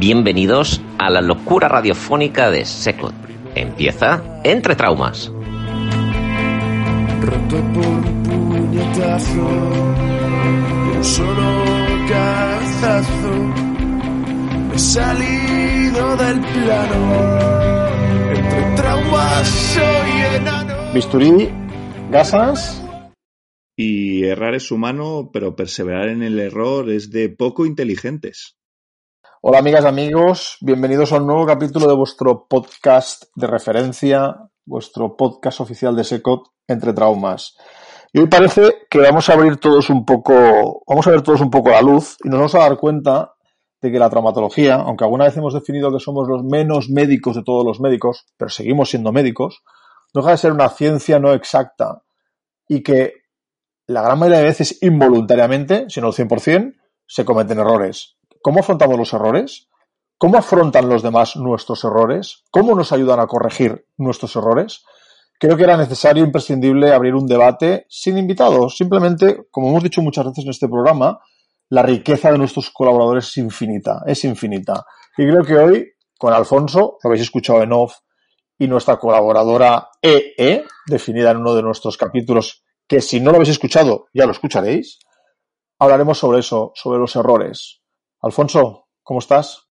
Bienvenidos a la locura radiofónica de Secot. Empieza Entre Traumas. Roto por un puñetazo, un solo cabezazo, me he salido del plano. Entre traumas soy enano. Bisturí, gasas. Y errar es humano, pero perseverar en el error es de poco inteligentes. Hola amigas, amigos, bienvenidos a un nuevo capítulo de vuestro podcast de referencia, vuestro podcast oficial de SECOT entre traumas. Y hoy parece que vamos a abrir todos un poco, vamos a ver todos un poco la luz y nos vamos a dar cuenta de que la traumatología, aunque alguna vez hemos definido que somos los menos médicos de todos los médicos, pero seguimos siendo médicos, no deja de ser una ciencia no exacta y que la gran mayoría de veces involuntariamente, si no el 100%, se cometen errores. ¿Cómo afrontamos los errores? ¿Cómo afrontan los demás nuestros errores? ¿Cómo nos ayudan a corregir nuestros errores? Creo que era necesario, imprescindible, abrir un debate sin invitados. Simplemente, como hemos dicho muchas veces en este programa, la riqueza de nuestros colaboradores es infinita, es infinita. Y creo que hoy, con Alfonso, lo habéis escuchado en off, y nuestra colaboradora EE, definida en uno de nuestros capítulos, que si no lo habéis escuchado, ya lo escucharéis, hablaremos sobre eso, sobre los errores. Alfonso, ¿cómo estás?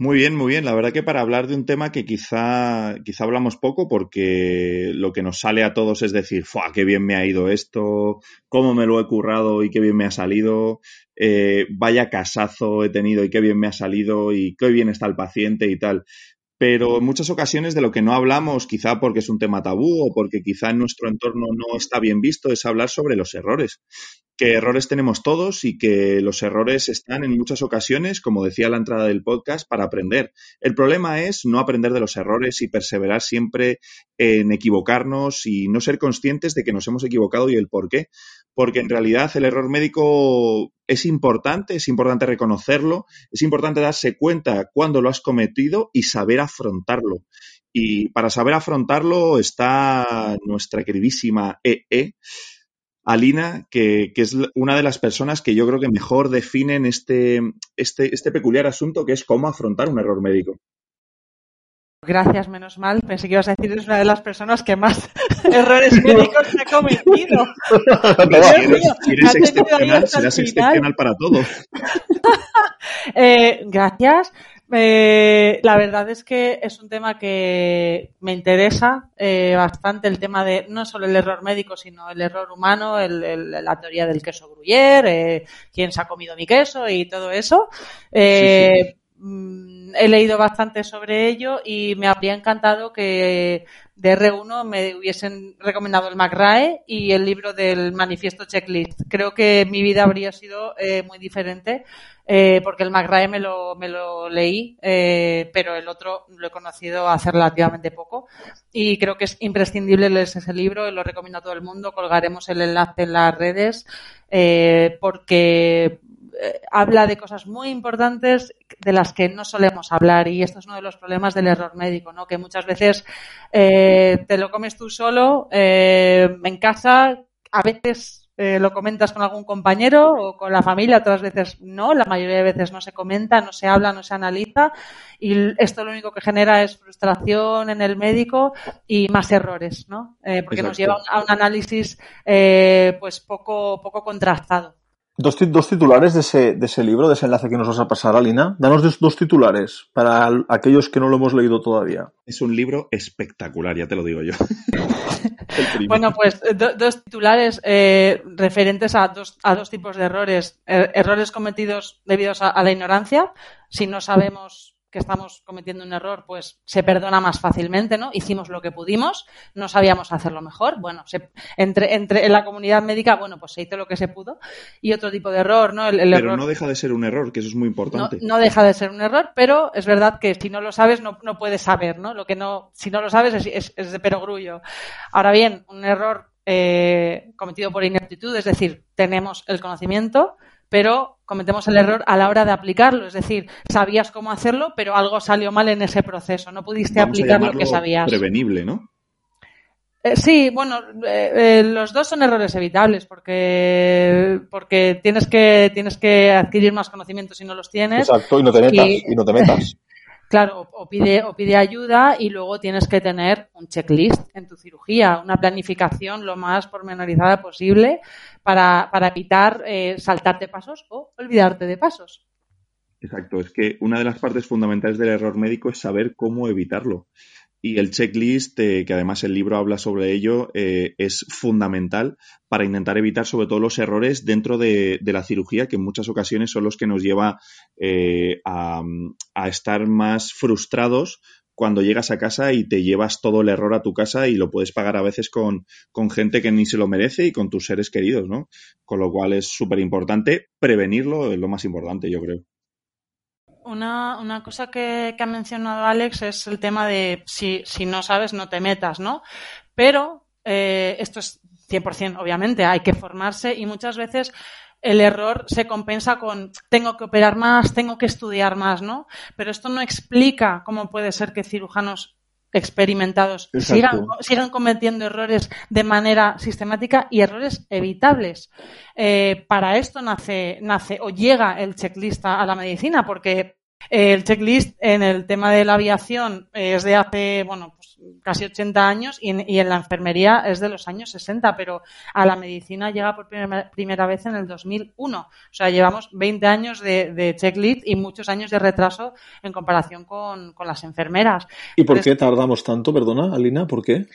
Muy bien, muy bien. La verdad que para hablar de un tema que quizá, quizá hablamos poco porque lo que nos sale a todos es decir, ¡fua! ¡Qué bien me ha ido esto! ¿Cómo me lo he currado y qué bien me ha salido? Eh, vaya casazo he tenido y qué bien me ha salido y qué bien está el paciente y tal. Pero en muchas ocasiones de lo que no hablamos, quizá porque es un tema tabú o porque quizá en nuestro entorno no está bien visto, es hablar sobre los errores que errores tenemos todos y que los errores están en muchas ocasiones, como decía la entrada del podcast, para aprender. El problema es no aprender de los errores y perseverar siempre en equivocarnos y no ser conscientes de que nos hemos equivocado y el por qué. Porque en realidad el error médico es importante, es importante reconocerlo, es importante darse cuenta cuando lo has cometido y saber afrontarlo. Y para saber afrontarlo está nuestra queridísima EE Alina, que, que, es una de las personas que yo creo que mejor definen este, este, este peculiar asunto que es cómo afrontar un error médico. Gracias, menos mal. Pensé que ibas a decir es una de las personas que más errores médicos ha cometido. si eres, excepcional, serás excepcional para todo. eh, gracias. Eh, la verdad es que es un tema que me interesa eh, bastante, el tema de no solo el error médico, sino el error humano, el, el, la teoría del queso gruyère, eh, quién se ha comido mi queso y todo eso. Eh, sí, sí. Mm, he leído bastante sobre ello y me habría encantado que de R1 me hubiesen recomendado el McRae y el libro del manifiesto checklist. Creo que mi vida habría sido eh, muy diferente eh, porque el McRae me lo, me lo leí, eh, pero el otro lo he conocido hace relativamente poco y creo que es imprescindible leer ese libro lo recomiendo a todo el mundo. Colgaremos el enlace en las redes porque habla de cosas muy importantes de las que no solemos hablar y esto es uno de los problemas del error médico, ¿no? Que muchas veces eh, te lo comes tú solo eh, en casa, a veces eh, lo comentas con algún compañero o con la familia, otras veces no, la mayoría de veces no se comenta, no se habla, no se analiza y esto lo único que genera es frustración en el médico y más errores, ¿no? porque Exacto. nos lleva a un análisis pues poco, poco contrastado. Dos, dos titulares de ese, de ese libro, de ese enlace que nos vas a pasar, Alina. Danos dos, dos titulares para aquellos que no lo hemos leído todavía. Es un libro espectacular, ya te lo digo yo. bueno, pues do, dos titulares eh, referentes a dos, a dos tipos de errores. Er, errores cometidos debido a, a la ignorancia. Si no sabemos que estamos cometiendo un error, pues se perdona más fácilmente, ¿no? Hicimos lo que pudimos, no sabíamos hacerlo mejor, bueno, se, entre, entre en la comunidad médica, bueno, pues se hizo lo que se pudo. Y otro tipo de error, ¿no? El, el pero error, no deja de ser un error, que eso es muy importante. No, no, deja de ser un error, pero es verdad que si no lo sabes, no, no puedes saber, ¿no? Lo que no, si no lo sabes es, es, es de perogrullo. Ahora bien, un error eh, cometido por ineptitud, es decir, tenemos el conocimiento, pero cometemos el error a la hora de aplicarlo. Es decir, sabías cómo hacerlo, pero algo salió mal en ese proceso. No pudiste Vamos aplicar lo que sabías. Prevenible, ¿no? Eh, sí, bueno, eh, eh, los dos son errores evitables porque, porque tienes, que, tienes que adquirir más conocimientos si no los tienes. Exacto, y no te metas. Y, y no te metas. Claro, o pide, ayuda y luego tienes que tener un checklist en tu cirugía, una planificación lo más pormenorizada posible para, para evitar eh, saltarte pasos o olvidarte de pasos. Exacto, es que una de las partes fundamentales del error médico es saber cómo evitarlo. Y el checklist, eh, que además el libro habla sobre ello, eh, es fundamental para intentar evitar sobre todo los errores dentro de, la cirugía, que en muchas ocasiones son los que nos lleva eh, a, a, estar más frustrados cuando llegas a casa y te llevas todo el error a tu casa y lo puedes pagar a veces con, con gente que ni se lo merece y con tus seres queridos, ¿no? Con lo cual es súper importante prevenirlo, es lo más importante, yo creo. Una, una, cosa que, que, ha mencionado Alex es el tema de si, si no sabes, no te metas, ¿no? Pero eh, esto es 100%, obviamente, hay que formarse y muchas veces el error se compensa con tengo que operar más, tengo que estudiar más, ¿no? Pero esto no explica cómo puede ser que cirujanos experimentados sigan, sigan, cometiendo errores de manera sistemática y errores evitables. Eh, para esto nace, nace o llega el checklist a la medicina, porque el checklist en el tema de la aviación es de hace, bueno, pues casi 80 años y en, y en, la enfermería es de los años 60, pero a la medicina llega por primera, primera vez en el 2001. O sea, llevamos 20 años de, de, checklist y muchos años de retraso en comparación con, con las enfermeras. ¿Y por Entonces, qué tardamos tanto, perdona, Alina? ¿Por qué?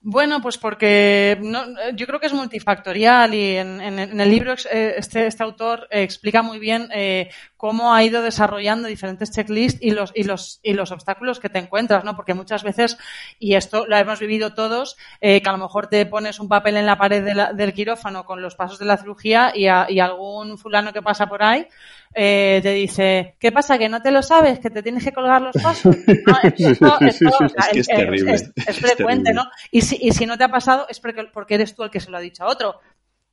Bueno, pues porque no, yo creo que es multifactorial y en, en, en el libro este, este autor explica muy bien eh, cómo ha ido desarrollando diferentes checklists y los, y los, y los obstáculos que te encuentras, ¿no? Porque muchas veces, y esto lo hemos vivido todos, eh, que a lo mejor te pones un papel en la pared de la, del quirófano con los pasos de la cirugía y, a, y algún fulano que pasa por ahí eh, te dice, ¿qué pasa? ¿Que no te lo sabes? ¿Que te tienes que colgar los pasos? No, esto, esto, o sea, es, que es, terrible. Es, es frecuente, ¿no? Y si, y si no te ha pasado es porque, porque eres tú el que se lo ha dicho a otro.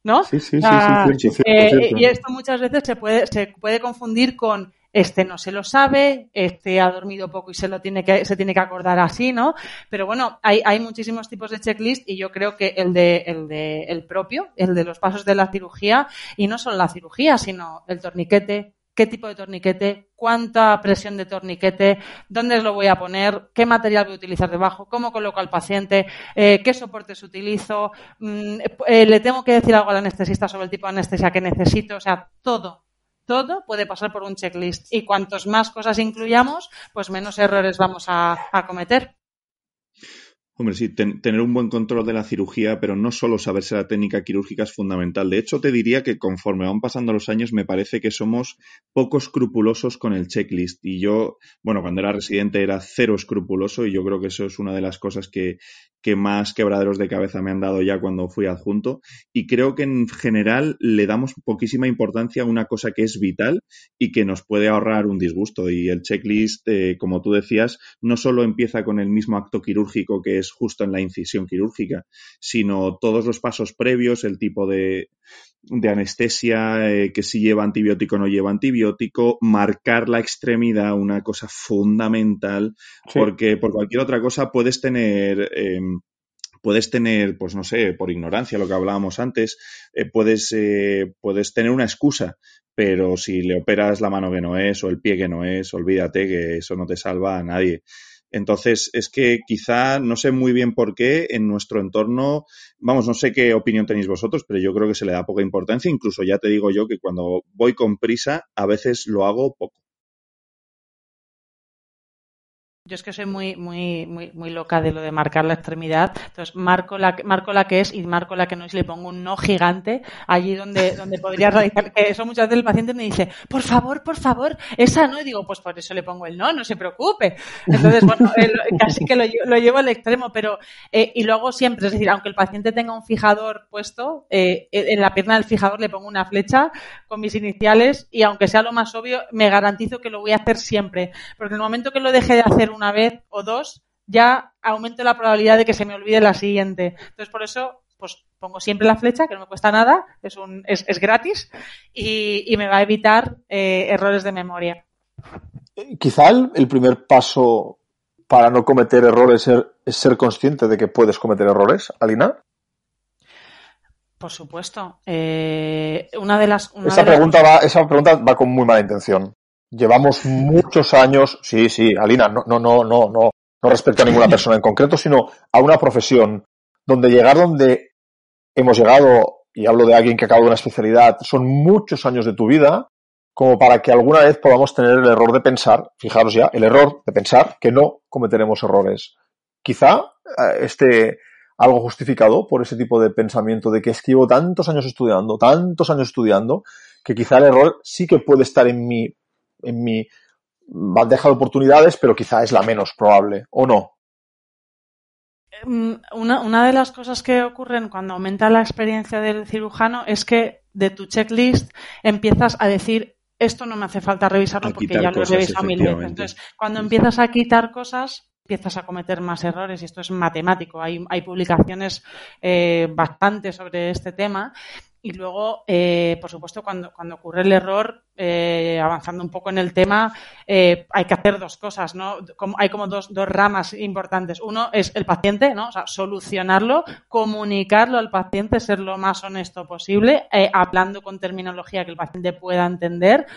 ¿no? Sí, sí, sí, ah, sí cierto, eh, cierto, cierto. Y esto muchas veces se puede, se puede confundir con este no se lo sabe, este ha dormido poco y se lo tiene que, se tiene que acordar así, ¿no? Pero bueno, hay, hay muchísimos tipos de checklist y yo creo que el de, el de, el propio, el de los pasos de la cirugía, y no solo la cirugía, sino el torniquete, qué tipo de torniquete, cuánta presión de torniquete, dónde lo voy a poner, qué material voy a utilizar debajo, cómo coloco al paciente, eh, qué soportes utilizo, mm, eh, le tengo que decir algo al anestesista sobre el tipo de anestesia que necesito, o sea, todo. Todo puede pasar por un checklist y cuantos más cosas incluyamos, pues menos errores vamos a, a cometer. Hombre, sí, ten, tener un buen control de la cirugía, pero no solo saberse la técnica quirúrgica es fundamental. De hecho, te diría que conforme van pasando los años, me parece que somos poco escrupulosos con el checklist. Y yo, bueno, cuando era residente era cero escrupuloso y yo creo que eso es una de las cosas que, que más quebraderos de cabeza me han dado ya cuando fui adjunto. Y creo que en general le damos poquísima importancia a una cosa que es vital y que nos puede ahorrar un disgusto. Y el checklist, eh, como tú decías, no solo empieza con el mismo acto quirúrgico que es justo en la incisión quirúrgica, sino todos los pasos previos, el tipo de, de anestesia, eh, que si lleva antibiótico o no lleva antibiótico, marcar la extremidad, una cosa fundamental, sí. porque por cualquier otra cosa puedes tener... Eh, puedes tener, pues no sé, por ignorancia, lo que hablábamos antes, eh, puedes, eh, puedes tener una excusa, pero si le operas la mano que no es o el pie que no es, olvídate que eso no te salva a nadie. Entonces, es que quizá, no sé muy bien por qué, en nuestro entorno, vamos, no sé qué opinión tenéis vosotros, pero yo creo que se le da poca importancia. Incluso ya te digo yo que cuando voy con prisa, a veces lo hago poco. Yo es que soy muy, muy, muy, muy loca de lo de marcar la extremidad. Entonces marco la, marco la que es y marco la que no es y le pongo un no gigante allí donde, donde podría radicar. Eso muchas veces el paciente me dice, por favor, por favor, esa no. Y digo, pues por eso le pongo el no, no se preocupe. Entonces, bueno, casi que lo, lo, llevo al extremo, pero, eh, y luego siempre, es decir, aunque el paciente tenga un fijador puesto, eh, en la pierna del fijador le pongo una flecha con mis iniciales y aunque sea lo más obvio, me garantizo que lo voy a hacer siempre. Porque en el momento que lo deje de hacer una vez o dos, ya aumento la probabilidad de que se me olvide la siguiente. Entonces, por eso, pues pongo siempre la flecha, que no me cuesta nada, es, un, es, es gratis y, y, me va a evitar eh, errores de memoria. Quizá el, el, primer paso para no cometer errores es, es ser consciente de que puedes cometer errores, Alina. Por supuesto. Eh, una de las. Una esa, de pregunta las... va, esa pregunta va con muy mala intención. Llevamos muchos años, sí, sí, Alina, no, no, no, no, no, no respecto a ninguna persona en concreto, sino a una profesión donde llegar donde hemos llegado, y hablo de alguien que acaba de una especialidad, son muchos años de tu vida, como para que alguna vez podamos tener el error de pensar, fijaros ya, el error de pensar que no cometeremos errores. Quizá este algo justificado por ese tipo de pensamiento de que es que llevo tantos años estudiando, tantos años estudiando, que quizá el error sí que puede estar en mi en mi bandeja de oportunidades, pero quizá es la menos probable, ¿o no? Una, una, de las cosas que ocurren cuando aumenta la experiencia del cirujano es que de tu checklist empiezas a decir esto no me hace falta revisarlo porque ya lo he revisado mil veces. Entonces, cuando empiezas a quitar cosas, empiezas a cometer más errores y esto es matemático. Hay, hay publicaciones eh, bastante sobre este tema. Y luego, eh, por supuesto, cuando, cuando ocurre el error, eh, avanzando un poco en el tema, eh, hay que hacer dos cosas, ¿no? Hay como dos, dos ramas importantes. Uno es el paciente, ¿no? O sea, solucionarlo, comunicarlo al paciente, ser lo más honesto posible, eh, hablando con terminología que el paciente pueda entender.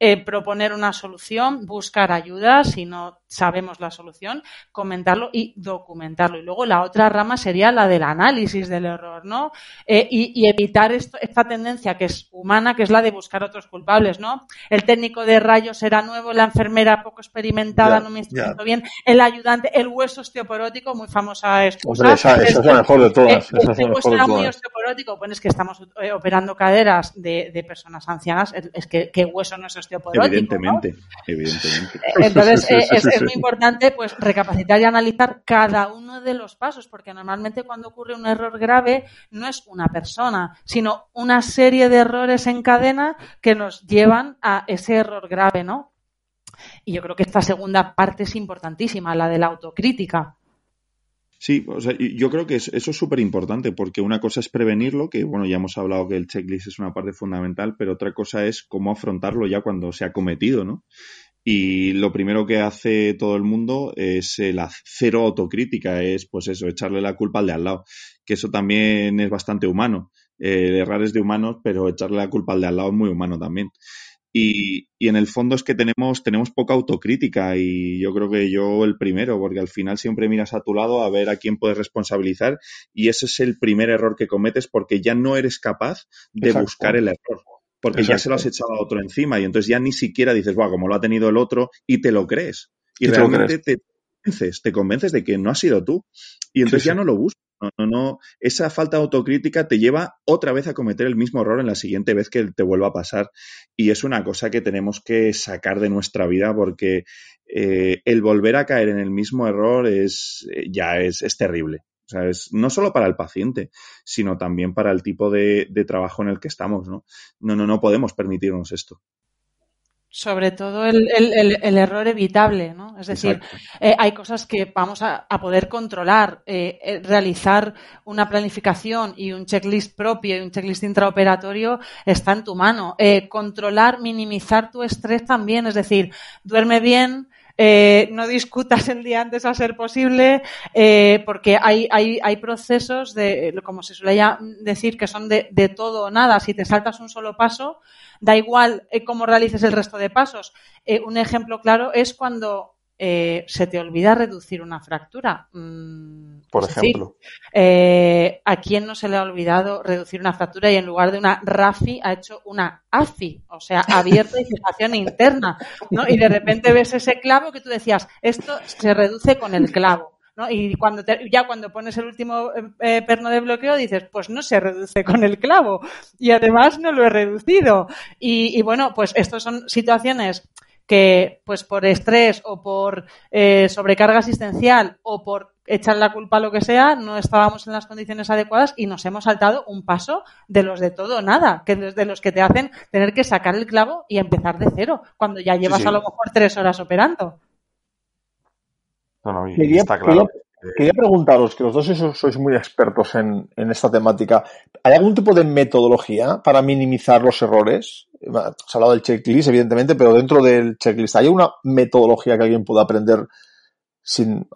Eh, proponer una solución, buscar ayuda si no sabemos la solución, comentarlo y documentarlo. Y luego la otra rama sería la del análisis del error, ¿no? Eh, y, y, evitar esto, esta tendencia que es humana, que es la de buscar otros culpables, ¿no? El técnico de rayos era nuevo, la enfermera poco experimentada, no me ya. instrumento bien, el ayudante, el hueso osteoporótico, muy famosa excusa. Hombre, esa, esa es la mejor de todas. Eh, Esa es la mejor hueso de era muy osteoporótico, bueno, es que estamos eh, operando caderas de, de personas ancianas, es- es que, que hueso no es osteoporótico, Evidentemente, evidentemente. Entonces, Sí, sí, eh, es, sí, es muy importante pues recapacitar y analizar cada uno de los pasos, porque normalmente cuando ocurre un error grave no es una persona, sino una serie de errores en cadena que nos llevan a ese error grave, ¿no? Y yo creo que esta segunda parte es importantísima, la de la autocrítica. Sí, o sea, yo creo que es- eso es súper importante porque una cosa es prevenirlo, que bueno, ya hemos hablado que el checklist es una parte fundamental, pero otra cosa es cómo afrontarlo ya cuando se ha cometido, ¿no? Y lo primero que hace todo el mundo es el ha- cero autocrítica, es pues eso, echarle la culpa al de al lado, que eso también es bastante humano. Eh, errar es de humanos, pero echarle la culpa al de al lado es muy humano también. Y, y en el fondo es que tenemos, tenemos poca autocrítica y yo creo que yo el primero, porque al final siempre miras a tu lado a ver a quién puedes responsabilizar y ese es el primer error que cometes porque ya no eres capaz de Exacto. buscar el error. Porque ya se lo has echado a otro encima y entonces ya ni siquiera dices, bueno, como lo ha tenido el otro y te lo crees. Y, realmente te convences, te convences de que no has sido tú. Y entonces Sí, ya no lo buscas. No, no, no. Esa falta de autocrítica te lleva otra vez a cometer el mismo error en la siguiente vez que te vuelva a pasar. Y es una cosa que tenemos que sacar de nuestra vida porque eh, el volver a caer en el mismo error es eh, ya es, terrible. O sea, es no solo para el paciente, sino también para el tipo de, trabajo en el que estamos. No, no, no podemos permitirnos esto. Sobre todo el, el- el- el error evitable, ¿no? Es decir, eh, hay cosas que vamos a, a poder controlar. Eh, eh, realizar una planificación y un checklist propio y un checklist intraoperatorio está en tu mano. Eh, controlar, minimizar tu estrés también, es decir, duerme bien. Eh, no discutas el día antes a ser posible, eh, porque hay, hay, hay procesos de, como se suele decir, que son de, de todo o nada. Si te saltas un solo paso, da igual eh, cómo realices el resto de pasos. Eh, un ejemplo claro es cuando eh, se te olvida reducir una fractura. Mm, Por decir, ejemplo. eh, ¿A quién no se le ha olvidado reducir una fractura y en lugar de una RAFI ha hecho una AFI? O sea, abierta y fijación interna. ¿no? Y de repente ves ese clavo que tú decías, esto se reduce con el clavo. ¿no? Y cuando te- ya cuando pones el último eh, perno de bloqueo dices, pues no se reduce con el clavo. Y además no lo he reducido. Y, y bueno, pues estas son situaciones que pues por estrés o por eh, sobrecarga asistencial o por echar la culpa a lo que sea, no estábamos en las condiciones adecuadas y nos hemos saltado un paso de los de todo o nada, que de de los que te hacen tener que sacar el clavo y empezar de cero, cuando ya llevas sí. a lo mejor tres horas operando. No, no, y Quería, está claro. quería- quería preguntaros, que los dos sois, muy expertos en, esta temática, ¿hay algún tipo de metodología para minimizar los errores? Se ha hablado del checklist, evidentemente, pero dentro del checklist, ¿hay una metodología que alguien pueda aprender sin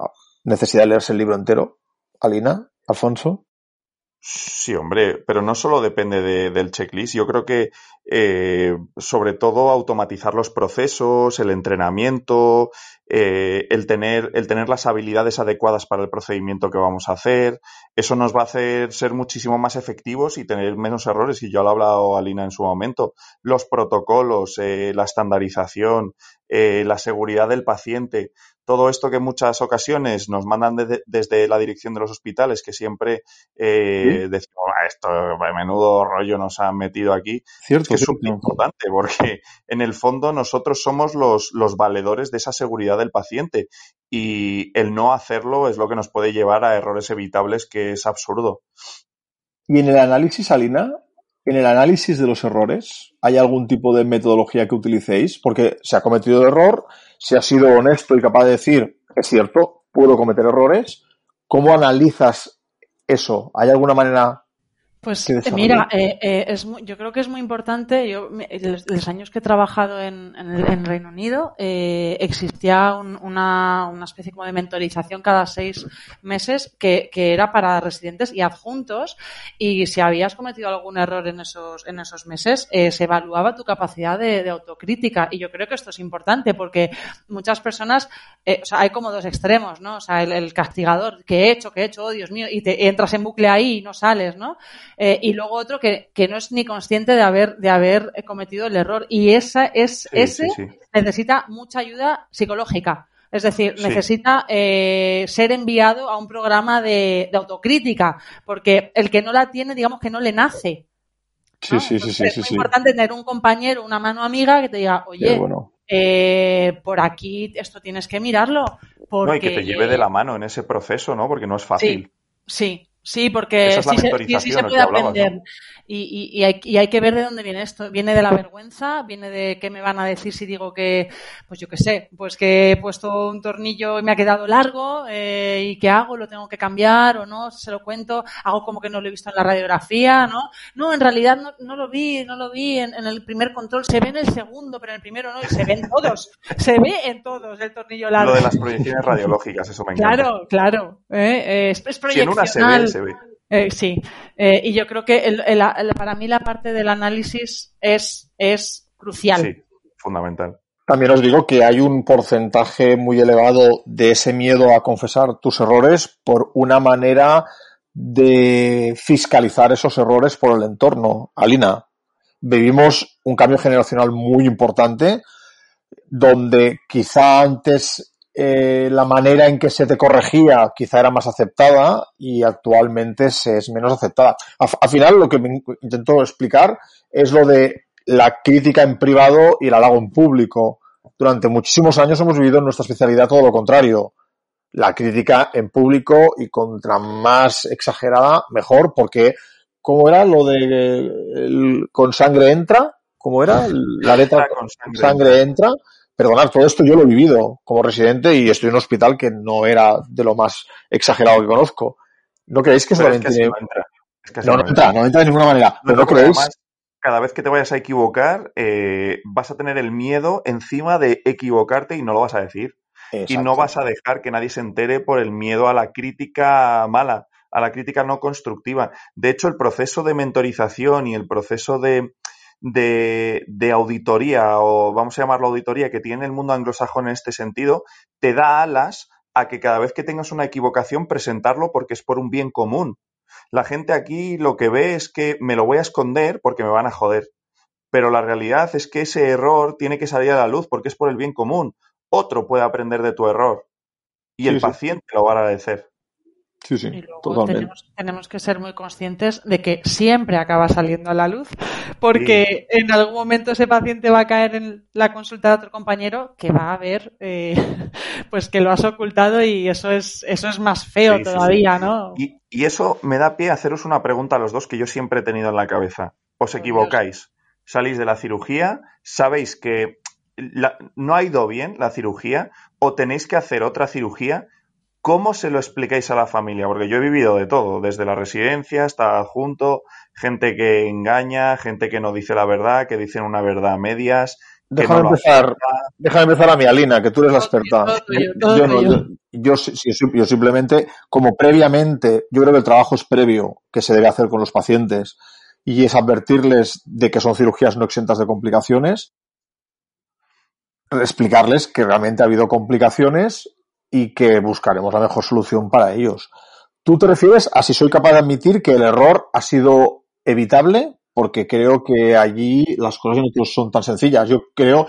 necesidad de leerse el libro entero? Alina, Alfonso. Sí, hombre, pero no solo depende de- del checklist. Yo creo que, eh, sobre todo, automatizar los procesos, el entrenamiento, eh, el tener, el tener las habilidades adecuadas para el procedimiento que vamos a hacer, eso nos va a hacer ser muchísimo más efectivos y tener menos errores. Y yo lo ha hablado Alina en su momento. Los protocolos, eh, la estandarización, eh, la seguridad del paciente, todo esto que en muchas ocasiones nos mandan de- desde la dirección de los hospitales, que siempre eh, decimos, "Ah, esto, menudo rollo nos han metido aquí. Cierto, Es que es súper importante porque en el fondo nosotros somos los, los valedores de esa seguridad del paciente y el no hacerlo es lo que nos puede llevar a errores evitables que es absurdo. Y en el análisis, Alina, en el análisis de los errores, ¿hay algún tipo de metodología que utilicéis? Porque se ha cometido error, se ha sido honesto y capaz de decir, es cierto, puedo cometer errores. ¿Cómo analizas eso? ¿Hay alguna manera? Pues mira, eh, eh, es muy- yo creo que es muy importante. Yo, los, los años que he trabajado en, en Reino Unido, eh, existía un- una, una especie como de mentorización cada seis meses que, que era para residentes y adjuntos. Y si habías cometido algún error en esos, en esos meses, eh, se evaluaba tu capacidad de, de autocrítica. Y yo creo que esto es importante porque muchas personas, eh, o sea, hay como dos extremos, ¿no? O sea, el, el castigador, que he hecho, que he hecho, oh Dios mío, y te entras en bucle ahí y no sales, ¿no? Eh, y luego otro que, que no es ni consciente de haber, de haber cometido el error. Y esa es, Sí, ese sí, sí. necesita mucha ayuda psicológica. Es decir, necesita eh, ser enviado a un programa de, de autocrítica, porque el que no la tiene, digamos que no le nace. Sí, ¿no? sí, sí, Entonces, sí, es muy sí. importante tener un compañero, una mano amiga que te diga, oye, bueno. eh, por aquí esto tienes que mirarlo. Porque... No, y que te lleve de la mano en ese proceso, ¿no? Porque no es fácil. Sí, sí, porque Esa es la sí, se, sí- se puede aprender. ¿no? Y, y- y hay, y hay que ver de dónde viene esto. Viene de la vergüenza, viene de qué me van a decir si digo que, pues yo qué sé, pues que he puesto un tornillo y me ha quedado largo, eh, y qué hago, lo tengo que cambiar o no, se lo cuento, hago como que no lo he visto en la radiografía, ¿no? No, en realidad no, no lo vi, no lo vi en, en el primer control, se ve en el segundo, pero en el primero no, y se ve en todos, se ve en todos el tornillo largo. Lo de las proyecciones radiológicas, eso me encanta. Claro, claro. ¿eh? Eh, es, es Si en una se proyeccional. ve, se ve. Eh, sí, Eh, y yo creo que el- el- el- para mí la parte del análisis es, es crucial. Sí, fundamental. También os digo que hay un porcentaje muy elevado de ese miedo a confesar tus errores por una manera de fiscalizar esos errores por el entorno. Alina, vivimos un cambio generacional muy importante donde quizá antes eh, la manera en que se te corregía quizá era más aceptada y actualmente se es menos aceptada. Al, al final lo que me intento explicar es lo de la crítica en privado y el halago en público. Durante muchísimos años hemos vivido en nuestra especialidad todo lo contrario. La crítica en público y contra más exagerada, mejor, porque ¿cómo era lo de el, con sangre entra? ¿Cómo era? La letra Con sangre. sangre entra. Perdonad, todo esto yo lo he vivido como residente y estoy en un hospital que no era de lo más exagerado que conozco. ¿No creéis que Pero es solamente que no entra. Es que así No, no entra, no entra de ninguna manera. No, Pero no porque creéis. además, cada vez que te vayas a equivocar, eh, vas a tener el miedo encima de equivocarte y no lo vas a decir. Y no vas a dejar que nadie se entere por el miedo a la crítica mala, a la crítica no constructiva. De hecho, el proceso de mentorización y el proceso de, de, de, auditoría, o vamos a llamarlo auditoría, que tiene el mundo anglosajón en este sentido, te da alas a que cada vez que tengas una equivocación presentarlo porque es por un bien común. La gente aquí lo que ve es que me lo voy a esconder porque me van a joder. Pero la realidad es que ese error tiene que salir a la luz porque es por el bien común. Otro puede aprender de tu error y Sí, el sí. paciente lo va a agradecer. Sí, sí, Y luego totalmente. tenemos, tenemos que ser muy conscientes de que siempre acaba saliendo a la luz, porque en algún momento ese paciente va a caer en la consulta de otro compañero que va a ver eh, pues que lo has ocultado y eso es, eso es más feo Sí, sí, todavía, ¿no? Y, y eso me da pie a haceros una pregunta a los dos que yo siempre he tenido en la cabeza. Os Por equivocáis, salís de la cirugía, sabéis que la- no ha ido bien la cirugía o tenéis que hacer otra cirugía. ¿Cómo se lo explicáis a la familia? Porque yo he vivido de todo, desde la residencia hasta junto, gente que engaña, gente que no dice la verdad, que dicen una verdad a medias. Déjame no empezar, déjame empezar a mi Alina, que tú eres la experta. Todo Yo, no, yo simplemente, como previamente, yo creo que el trabajo es previo que se debe hacer con los pacientes y es advertirles de que son cirugías no exentas de complicaciones, explicarles que realmente ha habido complicaciones y que buscaremos la mejor solución para ellos. ¿Tú te refieres a si soy capaz de admitir que el error ha sido evitable? Porque creo que allí las cosas no son tan sencillas. Yo creo,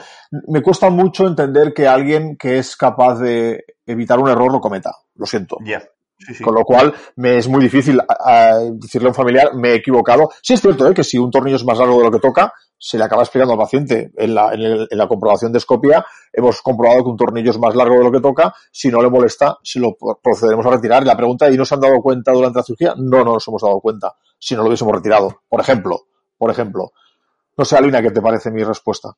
me cuesta mucho entender que alguien que es capaz de evitar un error lo cometa. Lo siento. Ya. Sí, sí. Con lo cual, me es muy difícil a- a decirle a un familiar, me he equivocado. Sí es cierto ¿eh? que si un tornillo es más largo de lo que toca, se le acaba explicando al paciente. En la, comprobación de escopia hemos comprobado que un tornillo es más largo de lo que toca. Si no le molesta, se lo procederemos a retirar. La pregunta, ¿y no se han dado cuenta durante la cirugía? No, no nos hemos dado cuenta. Si no lo hubiésemos retirado. Por ejemplo, por ejemplo. No sé, Alina, ¿qué te parece mi respuesta?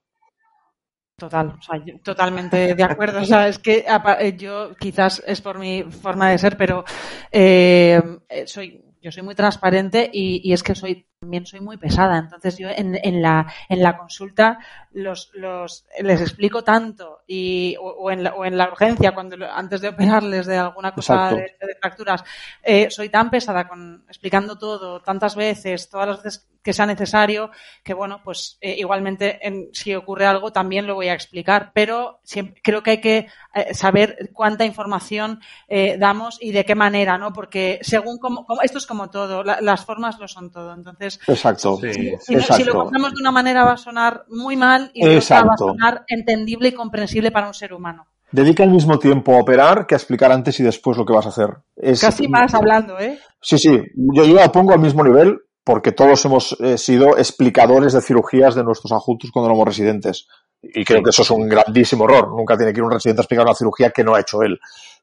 Total, o sea, totalmente de acuerdo. O sea, es que eh, yo quizás es por mi forma de ser, pero eh, eh, soy, yo soy muy transparente y es que soy también soy muy pesada. Entonces yo en, en la en la consulta los, los les explico tanto y o, o en la, o en la urgencia cuando antes de operarles de alguna cosa de fracturas eh, soy tan pesada con explicando todo tantas veces todas las veces que sea necesario que bueno pues eh, igualmente en- si ocurre algo también lo voy a explicar pero siempre, creo que hay que eh, saber cuánta información eh, damos y de qué manera no porque según como, como- esto es como todo la- las formas lo son todo. Entonces Exacto. Sí, si, si lo contamos de una manera va a sonar muy mal y de otra va a sonar entendible y comprensible para un ser humano. Dedica el mismo tiempo a operar que a explicar antes y después lo que vas a hacer. Es, casi más hablando eh Sí, sí, yo, yo la pongo al mismo nivel porque todos hemos eh, sido explicadores de cirugías de nuestros adjuntos cuando éramos residentes. Y creo que eso es un grandísimo error. Nunca tiene que ir un residente a explicar una cirugía que no ha hecho él.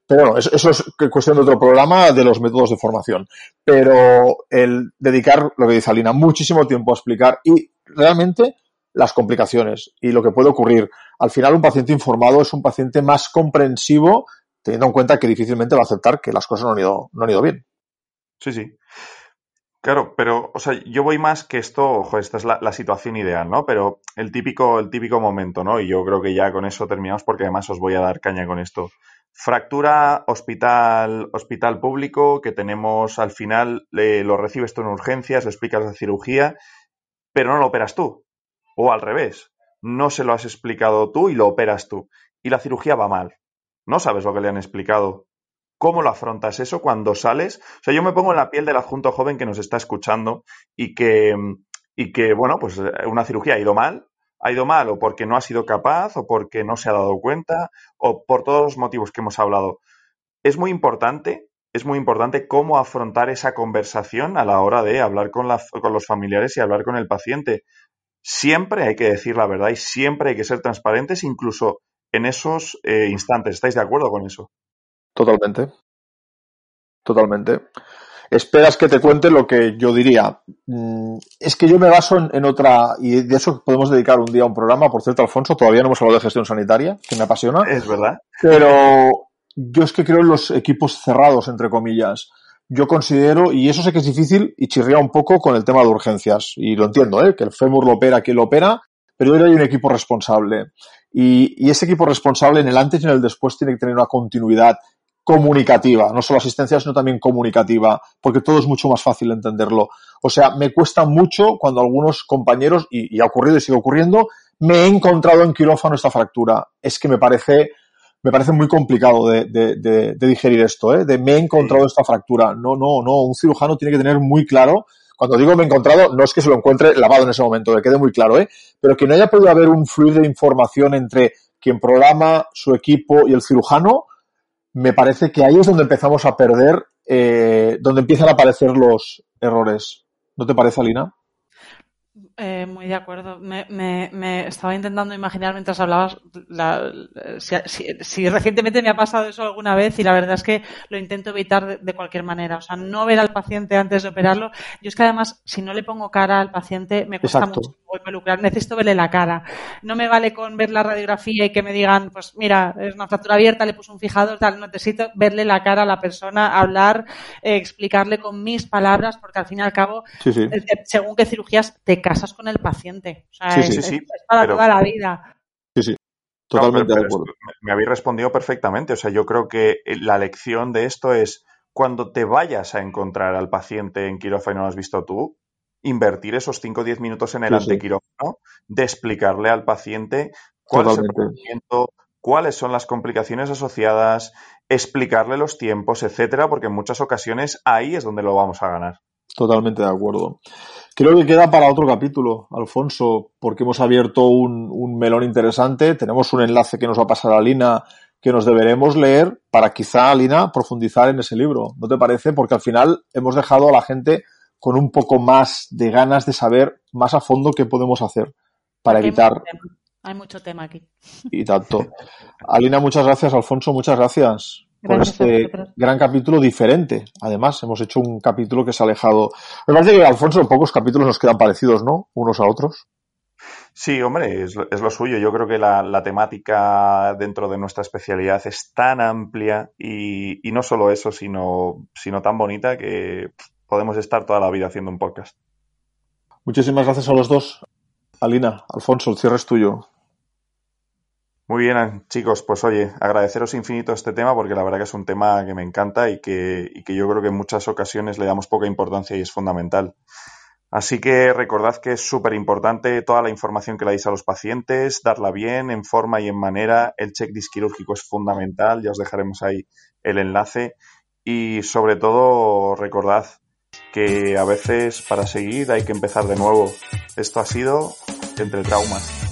Pero bueno, eso, es cuestión de otro programa de los métodos de formación. Pero el dedicar, lo que dice Alina, muchísimo tiempo a explicar y realmente las complicaciones y lo que puede ocurrir. Al final, un paciente informado es un paciente más comprensivo, teniendo en cuenta que difícilmente va a aceptar que las cosas no han ido, no han ido bien. Sí, sí. Claro, pero, o sea, yo voy más que esto, ojo, esta es la, situación ideal, ¿no? Pero el típico, el típico momento, ¿no? Y yo creo que ya con eso terminamos porque además os voy a dar caña con esto. Fractura, hospital, hospital público, que tenemos al final, eh, lo recibes tú en urgencias, lo explicas la cirugía, pero no lo operas tú. O al revés, no se lo has explicado tú y lo operas tú. Y la cirugía va mal. No sabes lo que le han explicado. ¿Cómo lo afrontas eso cuando sales? O sea, yo me pongo en la piel del adjunto joven que nos está escuchando y que, y que bueno, pues eh, una cirugía ha ido mal, ha ido mal o porque no ha sido capaz o porque no se ha dado cuenta o por todos los motivos que hemos hablado. Es muy importante, es muy importante cómo afrontar esa conversación a la hora de hablar con, la- con los familiares y hablar con el paciente. Siempre hay que decir la verdad y siempre hay que ser transparentes, incluso en esos eh, instantes. ¿Estáis de acuerdo con eso? Totalmente. Totalmente. Esperas que te cuente lo que yo diría. Mm, Es que yo me baso en, en otra, y de eso podemos dedicar un día a un programa. Por cierto, Alfonso, todavía no hemos hablado de gestión sanitaria, que me apasiona. Es verdad. Pero yo es que creo en los equipos cerrados, entre comillas. Yo considero, y eso sé que es difícil, y chirría un poco con el tema de urgencias. Y lo entiendo, ¿eh? que el FEMUR lo opera quien lo opera, pero yo hay un equipo responsable. Y, y ese equipo responsable en el antes y en el después tiene que tener una continuidad comunicativa, no solo asistencia, sino también comunicativa, porque todo es mucho más fácil entenderlo. O sea, me cuesta mucho cuando algunos compañeros, y, y ha ocurrido y sigue ocurriendo, me he encontrado en quirófano esta fractura. Es que me parece, me parece muy complicado de, de, de, de digerir esto, ¿eh? De me he encontrado esta fractura. No, no, no. Un cirujano tiene que tener muy claro. Cuando digo me he encontrado, no es que se lo encuentre lavado en ese momento, que quede muy claro, ¿eh? Pero que no haya podido haber un fluido de información entre quien programa, su equipo y el cirujano, me parece que ahí es donde empezamos a perder, eh, donde empiezan a aparecer los errores. ¿No te parece, Alina? Eh, muy de acuerdo. Me, me, me, estaba intentando imaginar mientras hablabas la, si, si, si, recientemente me ha pasado eso alguna vez y la verdad es que lo intento evitar de, de, cualquier manera. O sea, no ver al paciente antes de operarlo. Yo es que además, si no le pongo cara al paciente, me cuesta Exacto. mucho peluquear. Necesito verle la cara. No me vale con ver la radiografía y que me digan, pues mira, es una fractura abierta, le puse un fijador, tal. Necesito verle la cara a la persona, hablar, eh, explicarle con mis palabras, porque al fin y al cabo, sí, sí. Eh, según qué cirugías te casas con el paciente. O sea, sí, es, sí, sí, es, para pero... toda la vida. Sí, sí. Totalmente no, de acuerdo. Me habéis respondido perfectamente. O sea, yo creo que la lección de esto es cuando te vayas a encontrar al paciente en quirófano y no lo has visto tú, invertir esos 5 o 10 minutos en el sí, antequirófano, sí. de explicarle al paciente cuál Totalmente. es el procedimiento, cuáles son las complicaciones asociadas, explicarle los tiempos, etcétera, porque en muchas ocasiones ahí es donde lo vamos a ganar. Totalmente de acuerdo. Creo que queda para otro capítulo, Alfonso, porque hemos abierto un, un, melón interesante. Tenemos un enlace que nos va a pasar a Lina que nos deberemos leer para quizá, Lina, profundizar en ese libro. ¿No te parece? Porque al final hemos dejado a la gente con un poco más de ganas de saber más a fondo qué podemos hacer para Hay evitar. Mucho Hay mucho tema aquí. Y tanto. Alina, muchas gracias. Alfonso, muchas gracias. Gracias por este gran capítulo diferente. Además, hemos hecho un capítulo que se ha alejado. Me parece que, Alfonso, pocos capítulos nos quedan parecidos, ¿no? Unos a otros. Sí, hombre, es, es, lo suyo. Yo creo que la, la, temática dentro de nuestra especialidad es tan amplia y, y no solo eso, sino, sino tan bonita que podemos estar toda la vida haciendo un podcast. Muchísimas gracias a los dos. Alina, Alfonso, el cierre es tuyo. Muy bien, chicos, pues oye, agradeceros infinito este tema porque la verdad que es un tema que me encanta y que, y que yo creo que en muchas ocasiones le damos poca importancia y es fundamental. Así que recordad que es súper importante toda la información que le dais a los pacientes, darla bien, en forma y en manera. El checklist quirúrgico es fundamental, ya os dejaremos ahí el enlace. Y sobre todo, recordad que a veces para seguir hay que empezar de nuevo. Esto ha sido Entre Traumas.